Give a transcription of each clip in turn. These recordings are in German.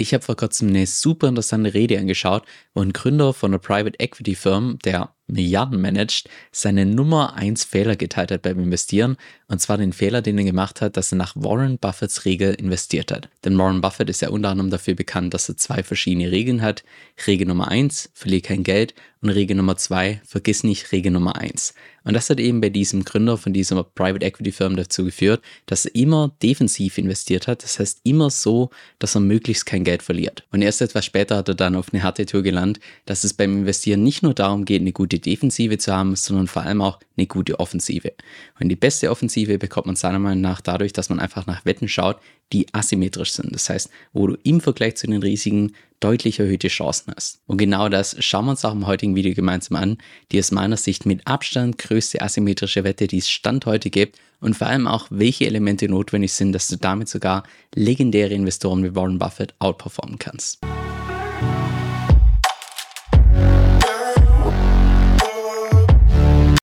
Ich habe vor kurzem eine super interessante Rede angeschaut, wo ein Gründer von einer Private Equity Firm, der Milliarden managt, seine Nummer 1 Fehler geteilt hat beim Investieren. Und zwar den Fehler, den er gemacht hat, dass er nach Warren Buffetts Regel investiert hat. Denn Warren Buffett ist ja unter anderem dafür bekannt, dass er zwei verschiedene Regeln hat. Regel Nummer 1, verliere kein Geld. Und Regel Nummer 2, vergiss nicht Regel Nummer 1. Und das hat eben bei diesem Gründer von dieser Private Equity Firm dazu geführt, dass er immer defensiv investiert hat. Das heißt immer so, dass er möglichst kein Geld verliert. Und erst etwas später hat er dann auf eine harte Tour gelernt, dass es beim Investieren nicht nur darum geht, eine gute Defensive zu haben, sondern vor allem auch eine gute Offensive. Und die beste Offensive bekommt man seiner Meinung nach dadurch, dass man einfach nach Wetten schaut, die asymmetrisch sind. Das heißt, wo du im Vergleich zu den Risiken deutlich erhöhte Chancen hast. Und genau das schauen wir uns auch im heutigen Video gemeinsam an, die aus meiner Sicht mit Abstand größte asymmetrische Wette, die es Stand heute gibt und vor allem auch, welche Elemente notwendig sind, dass du damit sogar legendäre Investoren wie Warren Buffett outperformen kannst.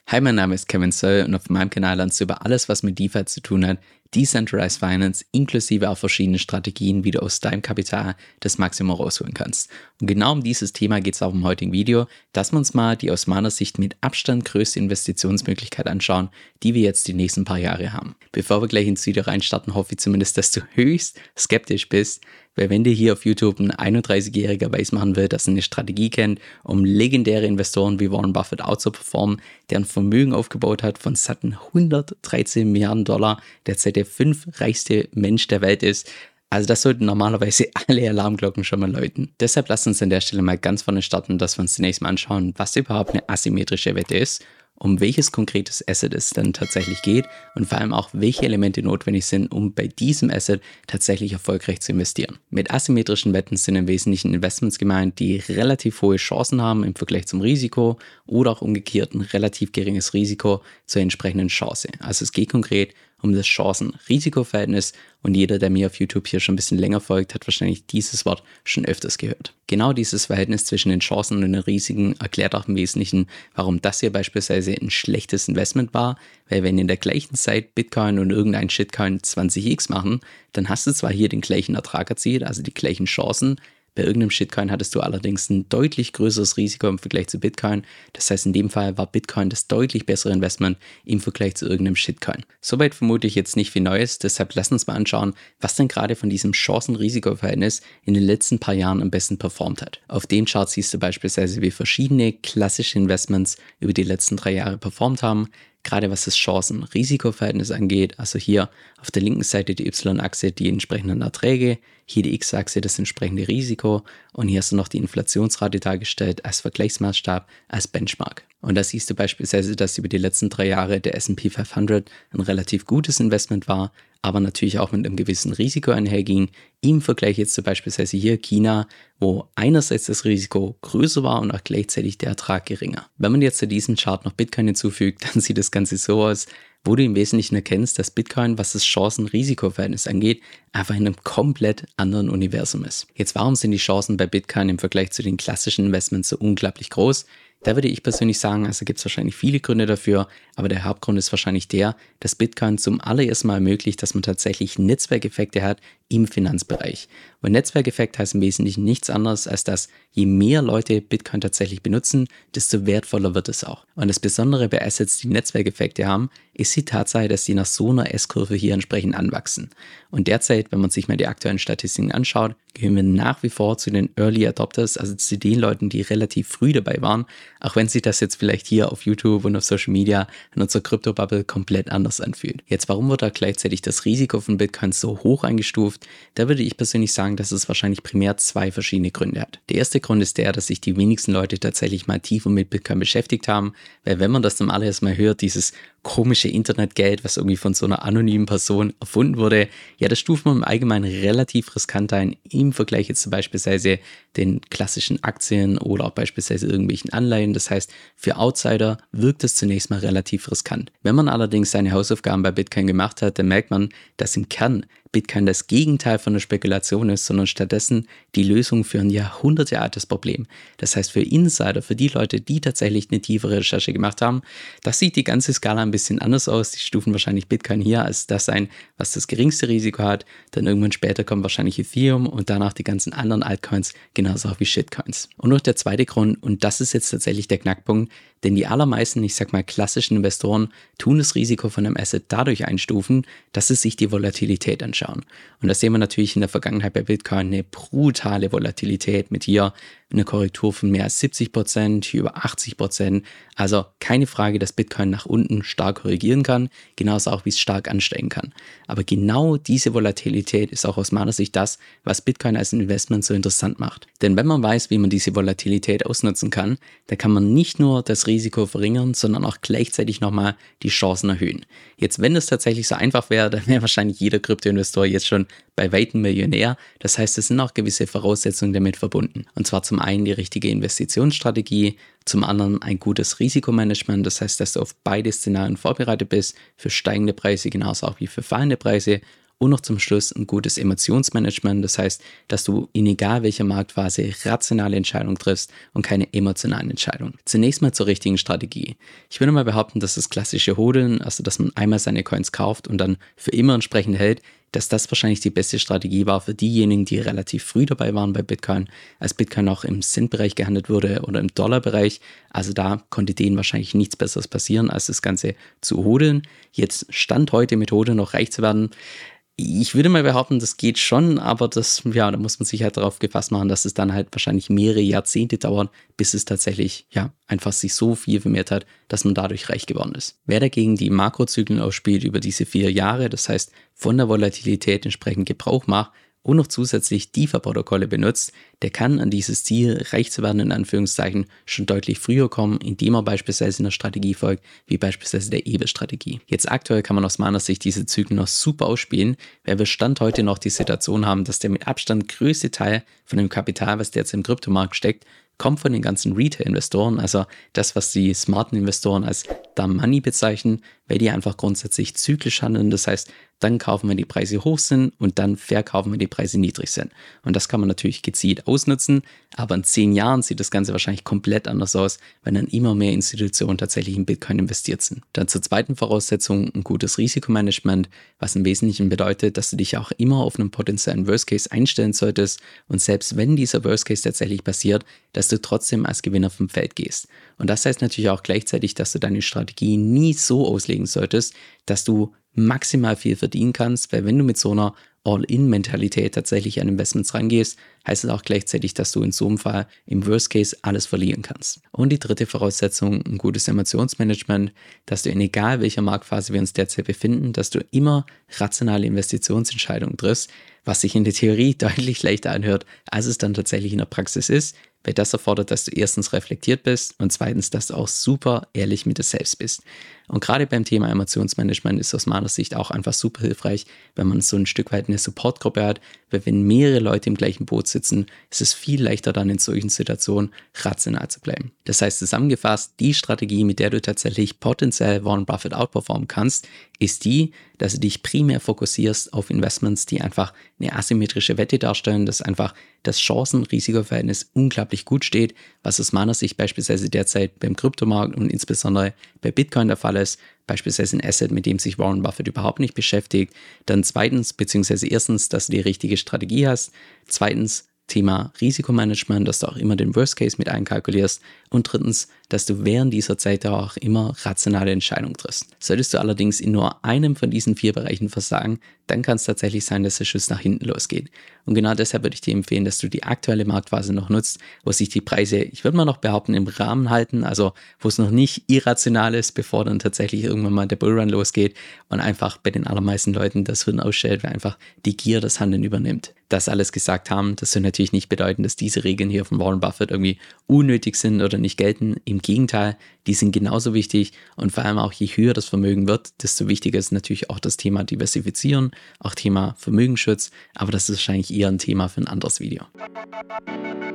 Hi, mein Name ist Kevin Söll und auf meinem Kanal lernst du über alles, was mit DeFi zu tun hat, Decentralized Finance inklusive auch verschiedene Strategien, wie du aus deinem Kapital das Maximum rausholen kannst. Und genau um dieses Thema geht es auch im heutigen Video, dass wir uns mal die aus meiner Sicht mit Abstand größte Investitionsmöglichkeit anschauen, die wir jetzt die nächsten paar Jahre haben. Bevor wir gleich ins Video reinstarten, hoffe ich zumindest, dass du höchst skeptisch bist, weil wenn dir hier auf YouTube ein 31-Jähriger weiß machen will, dass er eine Strategie kennt, um legendäre Investoren wie Warren Buffett outzuperformen, der ein Vermögen aufgebaut hat von satten 113 Milliarden Dollar, derzeit der fünf reichste Mensch der Welt ist, also das sollten normalerweise alle Alarmglocken schon mal läuten. Deshalb lasst uns an der Stelle mal ganz vorne starten, dass wir uns zunächst mal anschauen, was überhaupt eine asymmetrische Wette ist um welches konkretes Asset es dann tatsächlich geht und vor allem auch, welche Elemente notwendig sind, um bei diesem Asset tatsächlich erfolgreich zu investieren. Mit asymmetrischen Wetten sind im Wesentlichen Investments gemeint, die relativ hohe Chancen haben im Vergleich zum Risiko oder auch umgekehrt ein relativ geringes Risiko zur entsprechenden Chance. Also es geht konkret um das Chancen-Risiko-Verhältnis und jeder, der mir auf YouTube hier schon ein bisschen länger folgt, hat wahrscheinlich dieses Wort schon öfters gehört. Genau dieses Verhältnis zwischen den Chancen und den Risiken erklärt auch im Wesentlichen, warum das hier beispielsweise ein schlechtes Investment war, weil wenn in der gleichen Zeit Bitcoin und irgendein Shitcoin 20x machen, dann hast du zwar hier den gleichen Ertrag erzielt, also die gleichen Chancen, bei irgendeinem Shitcoin hattest du allerdings ein deutlich größeres Risiko im Vergleich zu Bitcoin. Das heißt, in dem Fall war Bitcoin das deutlich bessere Investment im Vergleich zu irgendeinem Shitcoin. Soweit vermute ich jetzt nicht viel Neues, deshalb lass uns mal anschauen, was denn gerade von diesem Chancen-Risiko-Verhältnis in den letzten paar Jahren am besten performt hat. Auf dem Chart siehst du beispielsweise, wie verschiedene klassische Investments über die letzten drei Jahre performt haben gerade was das Chancen-Risiko-Verhältnis angeht. Also hier auf der linken Seite die Y-Achse die entsprechenden Erträge, hier die X-Achse das entsprechende Risiko und hier hast du noch die Inflationsrate dargestellt als Vergleichsmaßstab, als Benchmark. Und da siehst du beispielsweise, dass über die letzten drei Jahre der SP 500 ein relativ gutes Investment war, aber natürlich auch mit einem gewissen Risiko einherging. Im Vergleich jetzt zu beispielsweise hier China, wo einerseits das Risiko größer war und auch gleichzeitig der Ertrag geringer. Wenn man jetzt zu diesem Chart noch Bitcoin hinzufügt, dann sieht das Ganze so aus, wo du im Wesentlichen erkennst, dass Bitcoin, was das Chancen-Risiko-Verhältnis angeht, einfach in einem komplett anderen Universum ist. Jetzt, warum sind die Chancen bei Bitcoin im Vergleich zu den klassischen Investments so unglaublich groß? Da würde ich persönlich sagen, also gibt es wahrscheinlich viele Gründe dafür, aber der Hauptgrund ist wahrscheinlich der, dass Bitcoin zum allerersten Mal ermöglicht, dass man tatsächlich Netzwerkeffekte hat im Finanzbereich. Und Netzwerkeffekt heißt im Wesentlichen nichts anderes, als dass je mehr Leute Bitcoin tatsächlich benutzen, desto wertvoller wird es auch. Und das Besondere bei Assets, die Netzwerkeffekte haben, ist die Tatsache, dass die nach so einer S-Kurve hier entsprechend anwachsen. Und derzeit, wenn man sich mal die aktuellen Statistiken anschaut, gehören wir nach wie vor zu den Early Adopters, also zu den Leuten, die relativ früh dabei waren, auch wenn sich das jetzt vielleicht hier auf YouTube und auf Social Media in unserer Krypto-Bubble komplett anders anfühlt. Jetzt, warum wird da gleichzeitig das Risiko von Bitcoin so hoch eingestuft? Da würde ich persönlich sagen, dass es wahrscheinlich primär zwei verschiedene Gründe hat. Der erste Grund ist der, dass sich die wenigsten Leute tatsächlich mal tiefer mit Bitcoin beschäftigt haben, weil wenn man das zum allerersten Mal hört, dieses komische Internetgeld, was irgendwie von so einer anonymen Person erfunden wurde, ja, das stuft man im Allgemeinen relativ riskant ein im Vergleich jetzt zu beispielsweise den klassischen Aktien oder auch beispielsweise irgendwelchen Anleihen. Das heißt, für Outsider wirkt es zunächst mal relativ riskant. Wenn man allerdings seine Hausaufgaben bei Bitcoin gemacht hat, dann merkt man, dass im Kern Bitcoin das Gegenteil von der Spekulation ist, sondern stattdessen die Lösung für ein jahrhundertealtes Problem. Das heißt, für Insider, für die Leute, die tatsächlich eine tiefere Recherche gemacht haben, das sieht die ganze Skala ein bisschen anders aus. Die stufen wahrscheinlich Bitcoin hier als das ein, was das geringste Risiko hat. Dann irgendwann später kommt wahrscheinlich Ethereum und danach die ganzen anderen Altcoins, genauso auch wie Shitcoins. Und noch der zweite Grund, und das ist jetzt tatsächlich der Knackpunkt, denn die allermeisten, ich sag mal, klassischen Investoren tun das Risiko von einem Asset dadurch einstufen, dass sie sich die Volatilität anschauen. Und das sehen wir natürlich in der Vergangenheit bei Bitcoin eine brutale Volatilität mit hier eine Korrektur von mehr als 70 Prozent, über 80 Prozent. Also keine Frage, dass Bitcoin nach unten stark korrigieren kann, genauso auch wie es stark ansteigen kann. Aber genau diese Volatilität ist auch aus meiner Sicht das, was Bitcoin als Investment so interessant macht. Denn wenn man weiß, wie man diese Volatilität ausnutzen kann, dann kann man nicht nur das Risiko verringern, sondern auch gleichzeitig nochmal die Chancen erhöhen. Jetzt, wenn es tatsächlich so einfach wäre, dann wäre wahrscheinlich jeder Kryptoinvestor jetzt schon bei weitem Millionär. Das heißt, es sind auch gewisse Voraussetzungen damit verbunden. Und zwar zum einen die richtige Investitionsstrategie, zum anderen ein gutes Risikomanagement, das heißt, dass du auf beide Szenarien vorbereitet bist, für steigende Preise genauso auch wie für fallende Preise und noch zum Schluss ein gutes Emotionsmanagement, das heißt, dass du in egal welcher Marktphase rationale Entscheidungen triffst und keine emotionalen Entscheidungen. Zunächst mal zur richtigen Strategie. Ich würde mal behaupten, dass das klassische Hodeln, also dass man einmal seine Coins kauft und dann für immer entsprechend hält, dass das wahrscheinlich die beste Strategie war für diejenigen, die relativ früh dabei waren bei Bitcoin, als Bitcoin auch im Cent-Bereich gehandelt wurde oder im Dollar-Bereich. Also da konnte denen wahrscheinlich nichts Besseres passieren, als das Ganze zu hodeln. Jetzt Stand heute mit Hodel noch reich zu werden, ich würde mal behaupten, das geht schon, aber das, ja, da muss man sich halt darauf gefasst machen, dass es dann halt wahrscheinlich mehrere Jahrzehnte dauert, bis es tatsächlich, ja, einfach sich so viel vermehrt hat, dass man dadurch reich geworden ist. Wer dagegen die Makrozyklen ausspielt über diese vier Jahre, das heißt von der Volatilität entsprechend Gebrauch macht, und noch zusätzlich DIFA-Protokolle benutzt, der kann an dieses Ziel, reich zu werden, in Anführungszeichen, schon deutlich früher kommen, indem er beispielsweise einer Strategie folgt, wie beispielsweise der EBE-Strategie. Jetzt aktuell kann man aus meiner Sicht diese Zyklen noch super ausspielen, weil wir Stand heute noch die Situation haben, dass der mit Abstand größte Teil von dem Kapital, was derzeit im Kryptomarkt steckt, kommt von den ganzen Retail-Investoren, also das, was die smarten Investoren als da Money bezeichnen, weil die einfach grundsätzlich zyklisch handeln. Das heißt, dann kaufen, wenn die Preise hoch sind und dann verkaufen, wenn die Preise niedrig sind. Und das kann man natürlich gezielt ausnutzen, aber in zehn Jahren sieht das Ganze wahrscheinlich komplett anders aus, wenn dann immer mehr Institutionen tatsächlich in Bitcoin investiert sind. Dann zur zweiten Voraussetzung ein gutes Risikomanagement, was im Wesentlichen bedeutet, dass du dich auch immer auf einen potenziellen Worst Case einstellen solltest und selbst wenn dieser Worst Case tatsächlich passiert, dass du trotzdem als Gewinner vom Feld gehst. Und das heißt natürlich auch gleichzeitig, dass du deine Strategie nie so auslegen solltest, dass du maximal viel verdienen kannst, weil wenn du mit so einer All-in-Mentalität tatsächlich an Investments rangehst, heißt es auch gleichzeitig, dass du in so einem Fall im Worst Case alles verlieren kannst. Und die dritte Voraussetzung, ein gutes Emotionsmanagement, dass du in egal welcher Marktphase wir uns derzeit befinden, dass du immer rationale Investitionsentscheidungen triffst, was sich in der Theorie deutlich leichter anhört, als es dann tatsächlich in der Praxis ist, weil das erfordert, dass du erstens reflektiert bist und zweitens, dass du auch super ehrlich mit dir selbst bist. Und gerade beim Thema Emotionsmanagement ist aus meiner Sicht auch einfach super hilfreich, wenn man so ein Stück weit eine Supportgruppe hat, weil wenn mehrere Leute im gleichen Boot sitzen, ist es viel leichter dann in solchen Situationen rational zu bleiben. Das heißt zusammengefasst, die Strategie, mit der du tatsächlich potenziell Warren Buffett outperformen kannst, ist die, dass du dich primär fokussierst auf Investments, die einfach eine asymmetrische Wette darstellen, dass einfach das Chancen-Risiko-Verhältnis unglaublich gut steht, was aus meiner Sicht beispielsweise derzeit beim Kryptomarkt und insbesondere bei Bitcoin der Fall ist, beispielsweise ein Asset, mit dem sich Warren Buffett überhaupt nicht beschäftigt. Dann zweitens, beziehungsweise erstens, dass du die richtige Strategie hast. Zweitens, Thema Risikomanagement, dass du auch immer den Worst Case mit einkalkulierst. Und drittens, dass du während dieser Zeit auch immer rationale Entscheidungen triffst. Solltest du allerdings in nur einem von diesen vier Bereichen versagen, dann kann es tatsächlich sein, dass der Schuss nach hinten losgeht. Und genau deshalb würde ich dir empfehlen, dass du die aktuelle Marktphase noch nutzt, wo sich die Preise, ich würde mal noch behaupten, im Rahmen halten, also wo es noch nicht irrational ist, bevor dann tatsächlich irgendwann mal der Bullrun losgeht und einfach bei den allermeisten Leuten das Hirn ausstellt, weil einfach die Gier das Handeln übernimmt. Das alles gesagt haben, das soll natürlich nicht bedeuten, dass diese Regeln hier von Warren Buffett irgendwie unnötig sind oder nicht nicht gelten. Im Gegenteil, die sind genauso wichtig und vor allem auch je höher das Vermögen wird, desto wichtiger ist natürlich auch das Thema Diversifizieren, auch Thema Vermögensschutz, aber das ist wahrscheinlich eher ein Thema für ein anderes Video. Musik